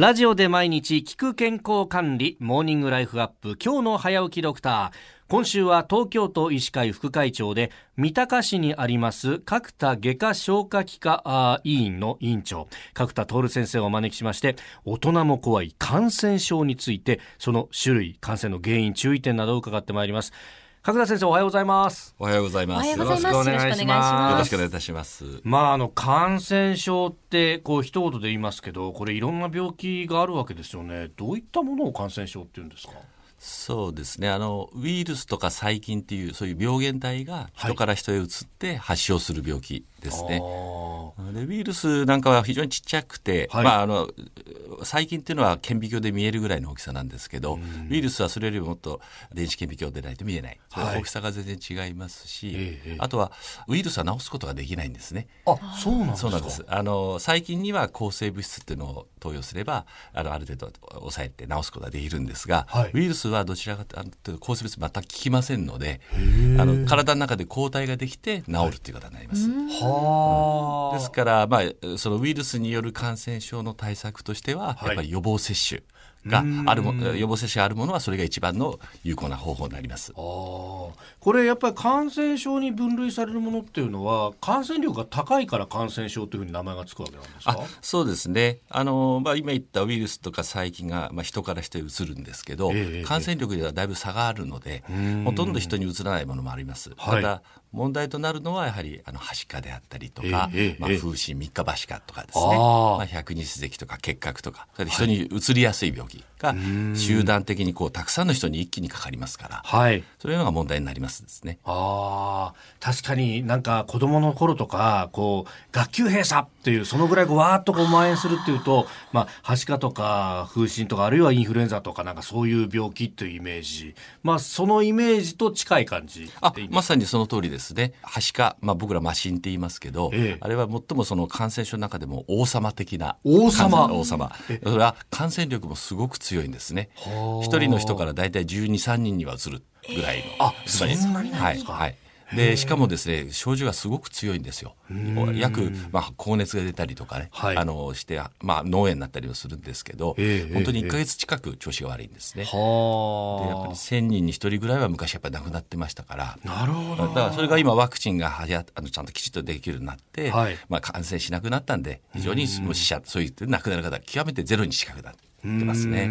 ラジオで毎日聞く健康管理モーニングライフアップ今日の早起きドクター。今週は東京都医師会副会長で三鷹市にあります角田外科消化器科委員の委員長。角田徹先生をお招きしまして大人も怖い感染症についてその種類感染の原因注意点などを伺ってまいります。角田先生おはようございます。おはようございます。よろしくお願いします。よろしくお願いいたします。まああの感染症ってこう一言で言いますけどこれいろんな病気があるわけですよね。どういったものを感染症っていうんですか？そうですね。あのウイルスとか細菌っていうそういう病原体が人から人へ移って発症する病気ですね。はい、でウイルスなんかは非常にちっちゃくて、はい、まあ、あの細菌っていうのは顕微鏡で見えるぐらいの大きさなんですけど、ウイルスはそれよりももっと電子顕微鏡でないと見えない。大きさが全然違いますし、はい、あとはウイルスは治すことができないんですね。あそうなんですそうなんです。あの細菌には抗生物質っていうのを投与すればあのある程度抑えて治すことができるんですが、ウイルスはどちらかというと抗生物質全く効きませんのであの体の中で抗体ができて治るっていうことになります。はあ、ですから、まあ、そのウイルスによる感染症の対策としては、やっぱり予防接種があるも予防接種があるものはそれが一番の有効な方法になります。これやっぱり感染症に分類されるものっていうのは感染力が高いから感染症というふうに名前がつくわけなんですか？そうですね。あの、まあ、今言ったウイルスとか細菌が、まあ、人から人へ移るんですけど、えー、感染力ではだいぶ差があるので、えー、ほとんど人に移らないものもあります。ただ問題となるのはやはりあのはしかであったりとか、えー、まあ、風疹三日橋かとかですね。まあ、百日咳とか結核とかそれで人に移りやすい病気が集団的にこうたくさんの人に一気にかかりますから、はい、そういうのが問題になりますですね。あ確かになんか子供の頃とかこう学級閉鎖っていうそのぐらいこうわーっとこう蔓延するっていうと、まあ、はしかとか風疹とかあるいはインフルエンザとかなんかそういう病気というイメージ、まあ、そのイメージと近い感じあまさにその通りですね。はしか、まあ、僕らマシンって言いますけど、ええ、あれは最もその感染症の中でも王様的な王様。王様。それは感染力もすごく強いんですね。一人の人から大体12、3人には移るぐらいの。あ、そんなになんですか、はい、はいでしかもですね症状がすごく強いんですよ。約、まあ、高熱が出たりとかね、はい、あのして、まあ、脳炎になったりはするんですけど、本当に1か月近く調子が悪いんですね。でやっぱり1,000人に1人ぐらいは昔やっぱり亡くなってましたから。なるほど。だからそれが今ワクチンがはやあのちゃんときちっとできるようになって、はい、まあ、感染しなくなったんで非常にもう死者そういって亡くなる方極めてゼロに近くなって。ってますね。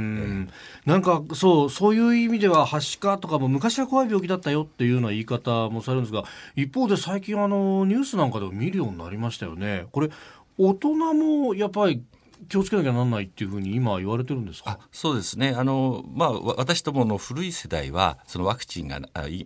なんかそうそういう意味でははしかとかも昔は怖い病気だったよっていうような言い方もされるんですが一方で最近あのニュースなんかでも見るようになりましたよね。これ大人もやっぱり気をつけなきゃならないっていうふうに今言われてるんですか？そうですね。あの、まあ、私どもの古い世代はそのワクチンが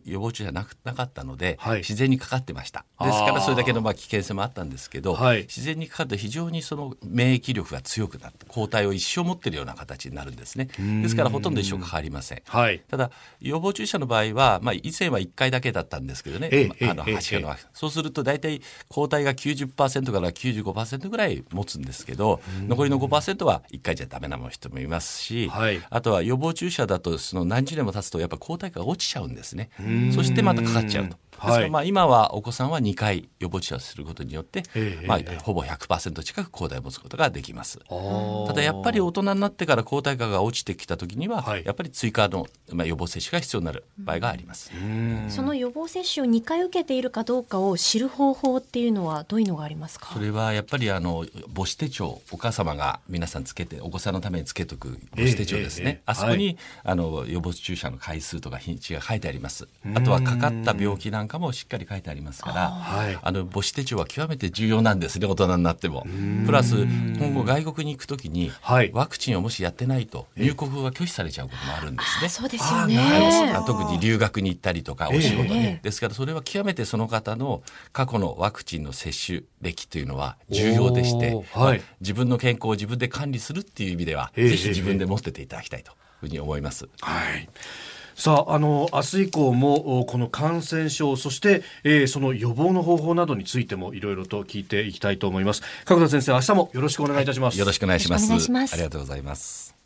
予防中じゃなくなかったので、はい、自然にかかってました。ですからそれだけのまあ危険性もあったんですけど、はい、自然にかかると非常にその免疫力が強くなって抗体を一生持っているような形になるんですね。ですからほとんど一生かかりません、はい、ただ予防注射の場合は、まあ、以前は1回だけだったんですけどね、ええ、あの8の、そうすると大体抗体が90%から95%ぐらい持つんですけど残残りの5%は1回じゃダメな人もいますし、はい、あとは予防注射だとその何十年も経つとやっぱ抗体価が落ちちゃうんですね。そしてまたかかっちゃうと。ですからまあ今はお子さんは2回予防注射することによって、まあ、ほぼ100%近く抗体を持つことができます。ただやっぱり大人になってから抗体価が落ちてきた時には、はい、やっぱり追加の、まあ、予防接種が必要になる場合があります。その予防接種を2回受けているかどうかを知る方法っていうのはどういうのがありますか？それはやっぱりあの母子手帳お母様が皆さんつけてお子さんのためにつけとく母子手帳ですね、あそこに、はい、あの予防注射の回数とか日にちが書いてあります。あとはかかった病気なんかもしっかり書いてありますからあ、あの母子手帳は極めて重要なんですね大人になっても。プラス今後外国に行くときに、はい、ワクチンをもしやってないと入国が拒否されちゃうこともあるんですね。そうですよね、特に留学に行ったりとかお仕事で、ですからそれは極めてその方の過去のワクチンの接種歴というのは重要でして、はい、自分の健康を自分で管理するっていう意味では、ぜひ自分で持ってていただきたいというふうに思います。はいさあ、あの、明日以降も、この感染症、そして、えー、その予防の方法などについてもいろいろと聞いていきたいと思います。角田先生、明日もよろしくお願いいたします。よろしくお願いします。ありがとうございます。